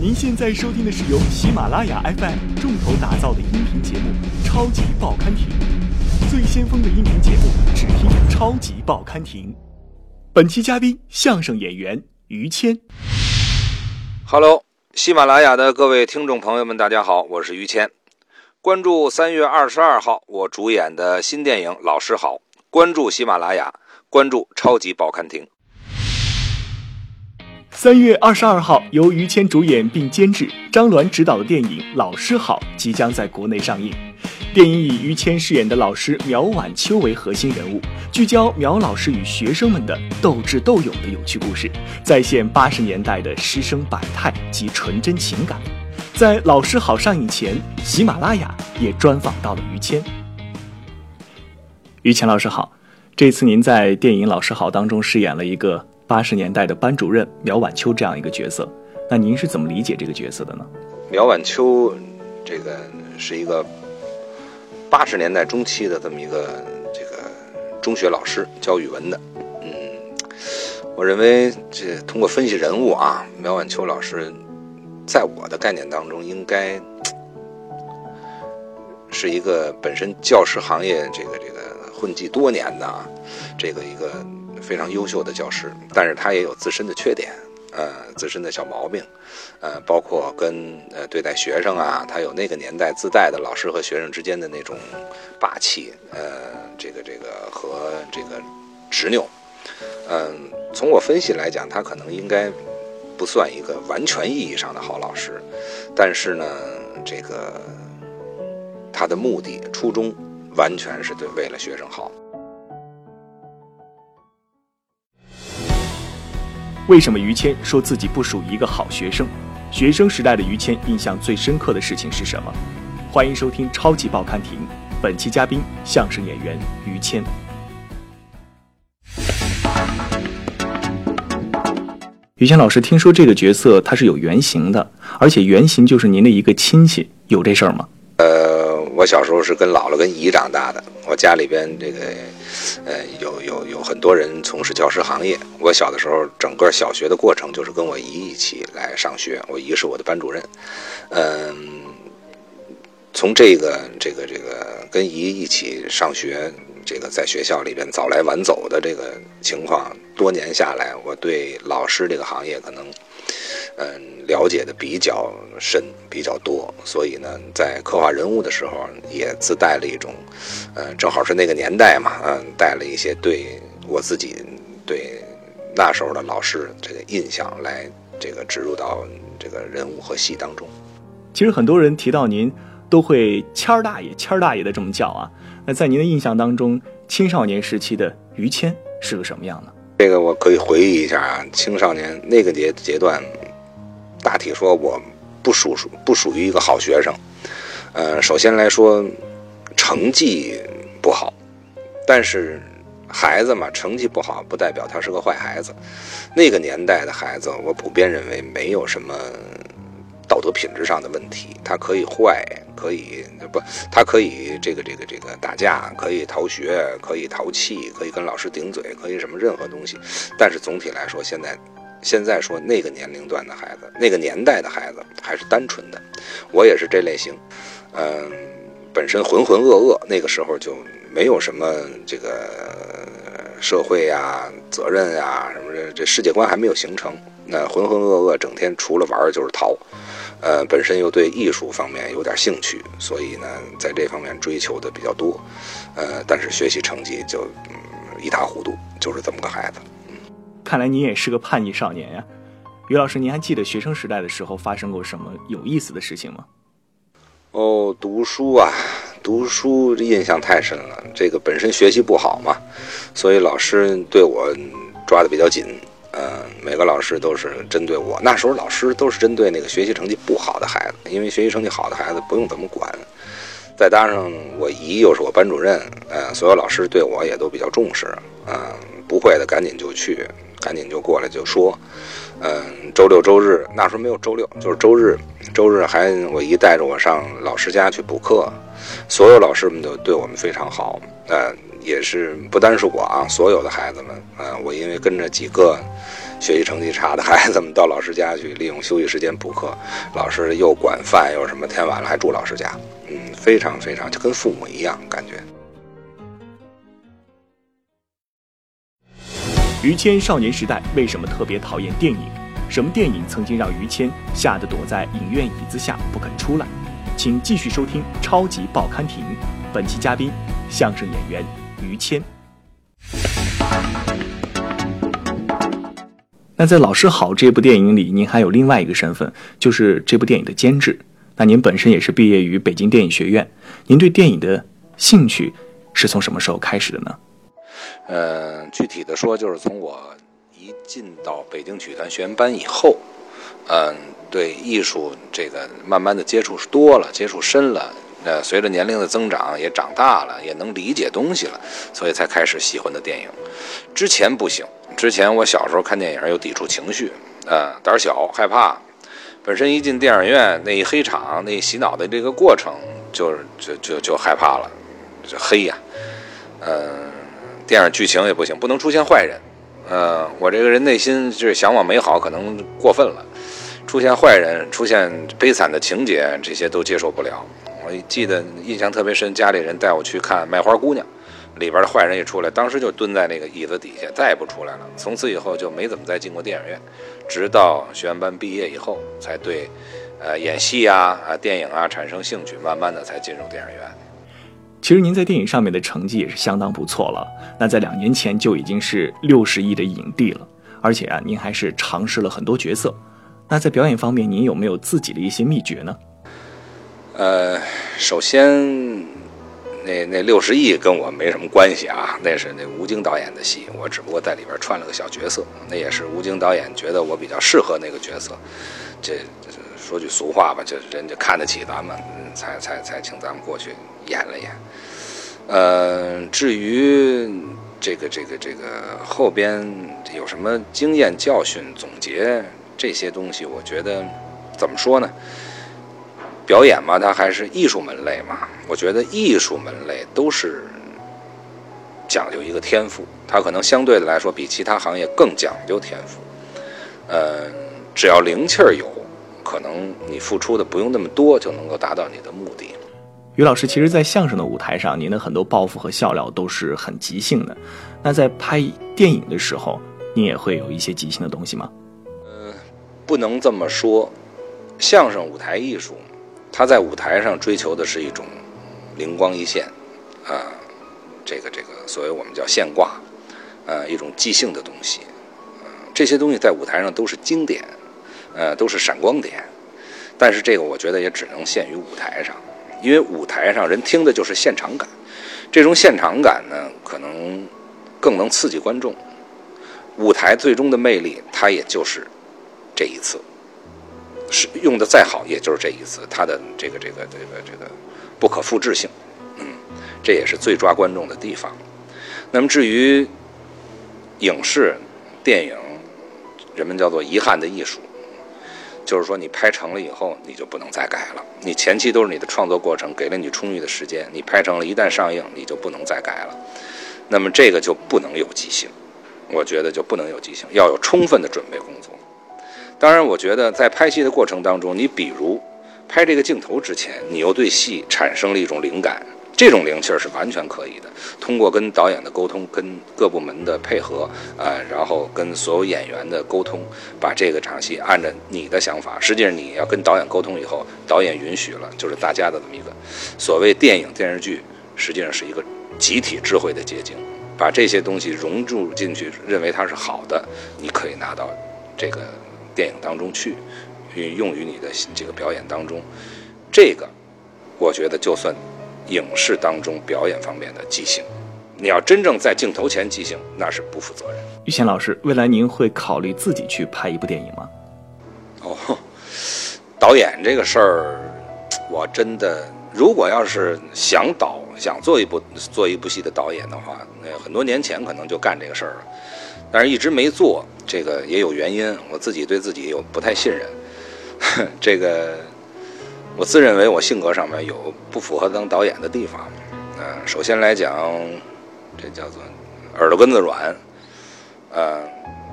您现在收听的是由喜马拉雅 FM 重头打造的音频节目《超级报刊亭》，最先锋的音频节目，只听《超级报刊亭》。本期嘉宾：相声演员于谦。Hello，喜马拉雅的各位听众朋友们，大家好，我是于谦。关注三月二十二号我主演的新电影《老师好》，关注喜马拉雅，关注《超级报刊亭》。三月二十二号，由于谦主演并监制、张栾执导的电影《老师好》即将在国内上映。电影以于谦饰演的老师苗晚秋为核心人物，聚焦苗老师与学生们的斗智斗勇的有趣故事，再现八十年代的师生百态及纯真情感。在《老师好》上映前，喜马拉雅也专访到了于谦。于谦老师好，这次您在电影《老师好》当中饰演了一个。八十年代的班主任苗晚秋这样一个角色，那您是怎么理解这个角色的呢？苗晚秋，这个是一个八十年代中期的这么一个这个中学老师，教语文的。嗯，我认为这通过分析人物啊，苗晚秋老师在我的概念当中，应该是一个本身教师行业这个这个混迹多年的啊，这个一个。非常优秀的教师，但是他也有自身的缺点，呃，自身的小毛病，呃，包括跟呃对待学生啊，他有那个年代自带的老师和学生之间的那种霸气，呃，这个这个和这个执拗，嗯，从我分析来讲，他可能应该不算一个完全意义上的好老师，但是呢，这个他的目的初衷完全是对为了学生好。为什么于谦说自己不属于一个好学生？学生时代的于谦印象最深刻的事情是什么？欢迎收听《超级报刊亭》，本期嘉宾相声演员于谦。于谦老师，听说这个角色他是有原型的，而且原型就是您的一个亲戚，有这事儿吗？呃，我小时候是跟姥姥跟姨长大的，我家里边这个。呃，有有有很多人从事教师行业。我小的时候，整个小学的过程就是跟我姨一起来上学。我姨是我的班主任。嗯，从这个这个这个跟姨一起上学，这个在学校里边早来晚走的这个情况，多年下来，我对老师这个行业可能。嗯，了解的比较深，比较多，所以呢，在刻画人物的时候，也自带了一种，嗯，正好是那个年代嘛，嗯，带了一些对我自己对那时候的老师这个印象来，这个植入到这个人物和戏当中。其实很多人提到您，都会谦儿大爷、谦儿大爷的这么叫啊。那在您的印象当中，青少年时期的于谦是个什么样呢？这个我可以回忆一下啊，青少年那个阶阶段，大体说我不属属不属于一个好学生，呃，首先来说成绩不好，但是孩子嘛，成绩不好不代表他是个坏孩子。那个年代的孩子，我普遍认为没有什么。道德品质上的问题，他可以坏，可以不，他可以这个这个这个打架，可以逃学，可以淘气，可以跟老师顶嘴，可以什么任何东西。但是总体来说，现在现在说那个年龄段的孩子，那个年代的孩子还是单纯的。我也是这类型，嗯，本身浑浑噩噩，那个时候就没有什么这个社会呀、责任呀什么的，这世界观还没有形成。那浑浑噩噩，整天除了玩就是逃。呃，本身又对艺术方面有点兴趣，所以呢，在这方面追求的比较多。呃，但是学习成绩就嗯一塌糊涂，就是这么个孩子。看来您也是个叛逆少年呀，于老师，您还记得学生时代的时候发生过什么有意思的事情吗？哦，读书啊，读书印象太深了。这个本身学习不好嘛，所以老师对我抓的比较紧。嗯，每个老师都是针对我。那时候老师都是针对那个学习成绩不好的孩子，因为学习成绩好的孩子不用怎么管。再搭上我姨又是我班主任，呃，所有老师对我也都比较重视。嗯，不会的赶紧就去，赶紧就过来就说。嗯，周六周日那时候没有周六，就是周日，周日还我姨带着我上老师家去补课。所有老师们都对我们非常好。呃，也是不单是我啊，所有的孩子们，啊，我因为跟着几个学习成绩差的 孩子们到老师家去，利用休息时间补课，老师又管饭又什么，天晚了还住老师家，嗯，非常非常就跟父母一样感觉。于谦少年时代为什么特别讨厌电影？什么电影曾经让于谦吓得躲在影院椅子下不肯出来？请继续收听《超级报刊亭》，本期嘉宾相声演员于谦。那在《老师好》这部电影里，您还有另外一个身份，就是这部电影的监制。那您本身也是毕业于北京电影学院，您对电影的兴趣是从什么时候开始的呢？呃，具体的说，就是从我一进到北京曲艺团学员班以后，嗯，对艺术这个慢慢的接触多了，接触深了。呃，随着年龄的增长，也长大了，也能理解东西了，所以才开始喜欢的电影。之前不行，之前我小时候看电影有抵触情绪，啊，胆小害怕。本身一进电影院那一黑场，那洗脑的这个过程，就就就就害怕了，就黑呀，嗯。电影剧情也不行，不能出现坏人。呃，我这个人内心就是向往美好，可能过分了。出现坏人，出现悲惨的情节，这些都接受不了。我记得印象特别深，家里人带我去看《卖花姑娘》，里边的坏人一出来，当时就蹲在那个椅子底下，再也不出来了。从此以后就没怎么再进过电影院，直到学院班毕业以后，才对，呃，演戏啊、啊电影啊产生兴趣，慢慢的才进入电影院。其实您在电影上面的成绩也是相当不错了。那在两年前就已经是六十亿的影帝了，而且啊，您还是尝试了很多角色。那在表演方面，您有没有自己的一些秘诀呢？呃，首先，那那六十亿跟我没什么关系啊，那是那吴京导演的戏，我只不过在里边串了个小角色。那也是吴京导演觉得我比较适合那个角色。这说句俗话吧，就是人家看得起咱们，才才才请咱们过去。演了演，呃，至于这个这个这个后边有什么经验教训总结这些东西，我觉得怎么说呢？表演嘛，它还是艺术门类嘛。我觉得艺术门类都是讲究一个天赋，它可能相对的来说比其他行业更讲究天赋。呃，只要灵气儿有，可能你付出的不用那么多，就能够达到你的目的。于老师，其实，在相声的舞台上，您的很多抱负和笑料都是很即兴的。那在拍电影的时候，您也会有一些即兴的东西吗？呃，不能这么说。相声舞台艺术，它在舞台上追求的是一种灵光一现啊，这个这个，所谓我们叫现挂，呃，一种即兴的东西。这些东西在舞台上都是经典，呃，都是闪光点。但是这个，我觉得也只能限于舞台上。因为舞台上人听的就是现场感，这种现场感呢，可能更能刺激观众。舞台最终的魅力，它也就是这一次，是用的再好，也就是这一次，它的这个这个这个这个不可复制性，嗯，这也是最抓观众的地方。那么至于影视、电影，人们叫做遗憾的艺术。就是说，你拍成了以后，你就不能再改了。你前期都是你的创作过程，给了你充裕的时间。你拍成了，一旦上映，你就不能再改了。那么这个就不能有即兴，我觉得就不能有即兴，要有充分的准备工作。当然，我觉得在拍戏的过程当中，你比如拍这个镜头之前，你又对戏产生了一种灵感。这种灵气儿是完全可以的，通过跟导演的沟通，跟各部门的配合，呃，然后跟所有演员的沟通，把这个场戏按照你的想法，实际上你要跟导演沟通以后，导演允许了，就是大家的这么一个所谓电影电视剧，实际上是一个集体智慧的结晶，把这些东西融入进去，认为它是好的，你可以拿到这个电影当中去，运用于你的这个表演当中，这个我觉得就算。影视当中表演方面的即兴，你要真正在镜头前即兴，那是不负责任。于谦老师，未来您会考虑自己去拍一部电影吗？哦，导演这个事儿，我真的，如果要是想导、想做一部做一部戏的导演的话，那很多年前可能就干这个事儿了，但是一直没做，这个也有原因，我自己对自己有不太信任，这个。我自认为我性格上面有不符合当导演的地方，嗯，首先来讲，这叫做耳朵根子软，呃，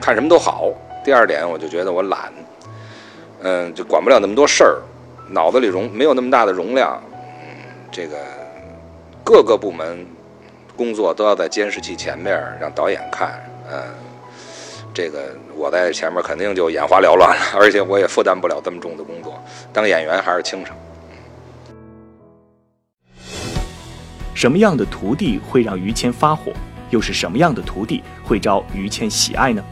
看什么都好，第二点，我就觉得我懒，嗯，就管不了那么多事儿，脑子里容没有那么大的容量，嗯，这个各个部门工作都要在监视器前面让导演看，嗯，这个我在前面肯定就眼花缭乱了，而且我也负担不了这么重的工作，当演员还是轻省。什么样的徒弟会让于谦发火？又是什么样的徒弟会招于谦喜爱呢？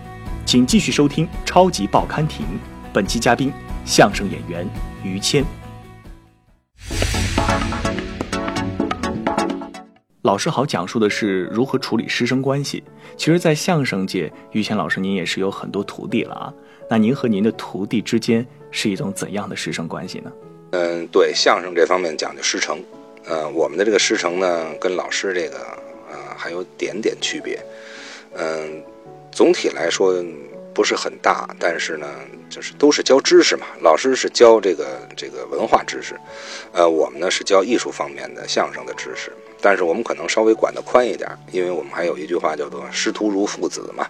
请继续收听《超级报刊亭》，本期嘉宾相声演员于谦。老师好，讲述的是如何处理师生关系。其实，在相声界，于谦老师您也是有很多徒弟了啊。那您和您的徒弟之间是一种怎样的师生关系呢？嗯，对，相声这方面讲究师承。呃，我们的这个师承呢，跟老师这个呃还有点点区别。嗯。总体来说不是很大，但是呢，就是都是教知识嘛。老师是教这个这个文化知识，呃，我们呢是教艺术方面的相声的知识。但是我们可能稍微管得宽一点，因为我们还有一句话叫做“师徒如父子”嘛，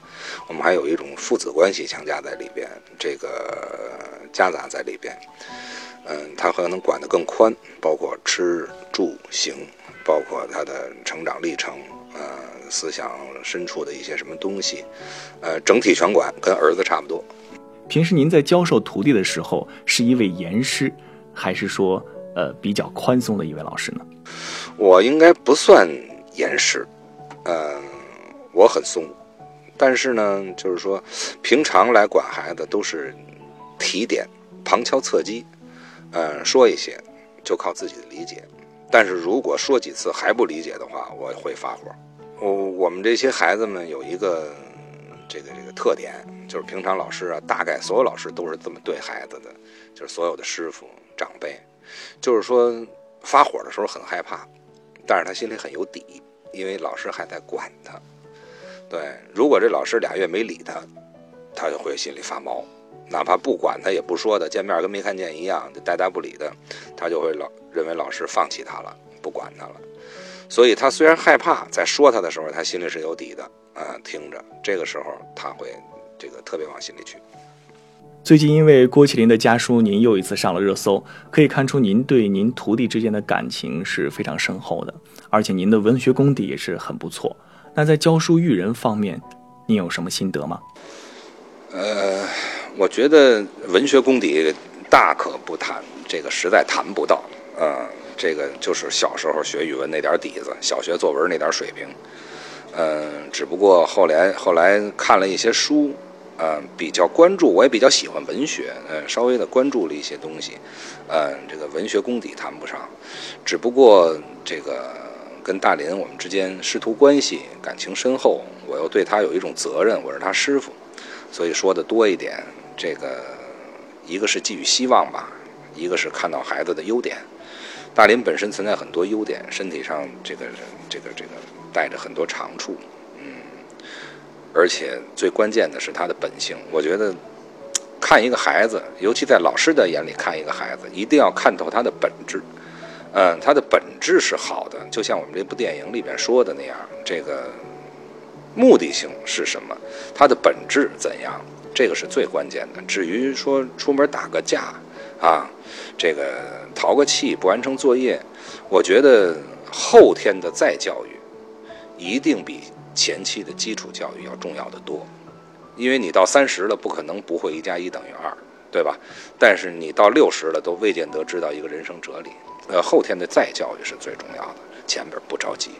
我们还有一种父子关系强加在里边，这个夹杂在里边。嗯，他可能管得更宽，包括吃住行，包括他的成长历程，呃。思想深处的一些什么东西，呃，整体全管，跟儿子差不多。平时您在教授徒弟的时候，是一位严师，还是说呃比较宽松的一位老师呢？我应该不算严师，呃，我很松，但是呢，就是说平常来管孩子都是提点、旁敲侧击，呃，说一些就靠自己的理解。但是如果说几次还不理解的话，我会发火。我我们这些孩子们有一个这个这个特点，就是平常老师啊，大概所有老师都是这么对孩子的，就是所有的师傅长辈，就是说发火的时候很害怕，但是他心里很有底，因为老师还在管他。对，如果这老师俩月没理他，他就会心里发毛，哪怕不管他也不说的，见面跟没看见一样，就呆呆不理的，他就会老认为老师放弃他了，不管他了。所以他虽然害怕，在说他的时候，他心里是有底的，啊，听着，这个时候他会这个特别往心里去。最近因为郭麒麟的家书，您又一次上了热搜，可以看出您对您徒弟之间的感情是非常深厚的，而且您的文学功底也是很不错。那在教书育人方面，您有什么心得吗？呃，我觉得文学功底大可不谈，这个实在谈不到，啊。这个就是小时候学语文那点底子，小学作文那点水平，嗯，只不过后来后来看了一些书，嗯，比较关注，我也比较喜欢文学，嗯，稍微的关注了一些东西，嗯，这个文学功底谈不上，只不过这个跟大林我们之间师徒关系感情深厚，我又对他有一种责任，我是他师傅，所以说的多一点，这个一个是寄予希望吧，一个是看到孩子的优点。大林本身存在很多优点，身体上这个这个这个带着很多长处，嗯，而且最关键的是他的本性。我觉得看一个孩子，尤其在老师的眼里看一个孩子，一定要看透他的本质。嗯，他的本质是好的，就像我们这部电影里边说的那样，这个目的性是什么？他的本质怎样？这个是最关键的。至于说出门打个架啊，这个。淘个气不完成作业，我觉得后天的再教育一定比前期的基础教育要重要的多，因为你到三十了不可能不会一加一等于二，对吧？但是你到六十了都未见得知道一个人生哲理。呃，后天的再教育是最重要的，前边不着急。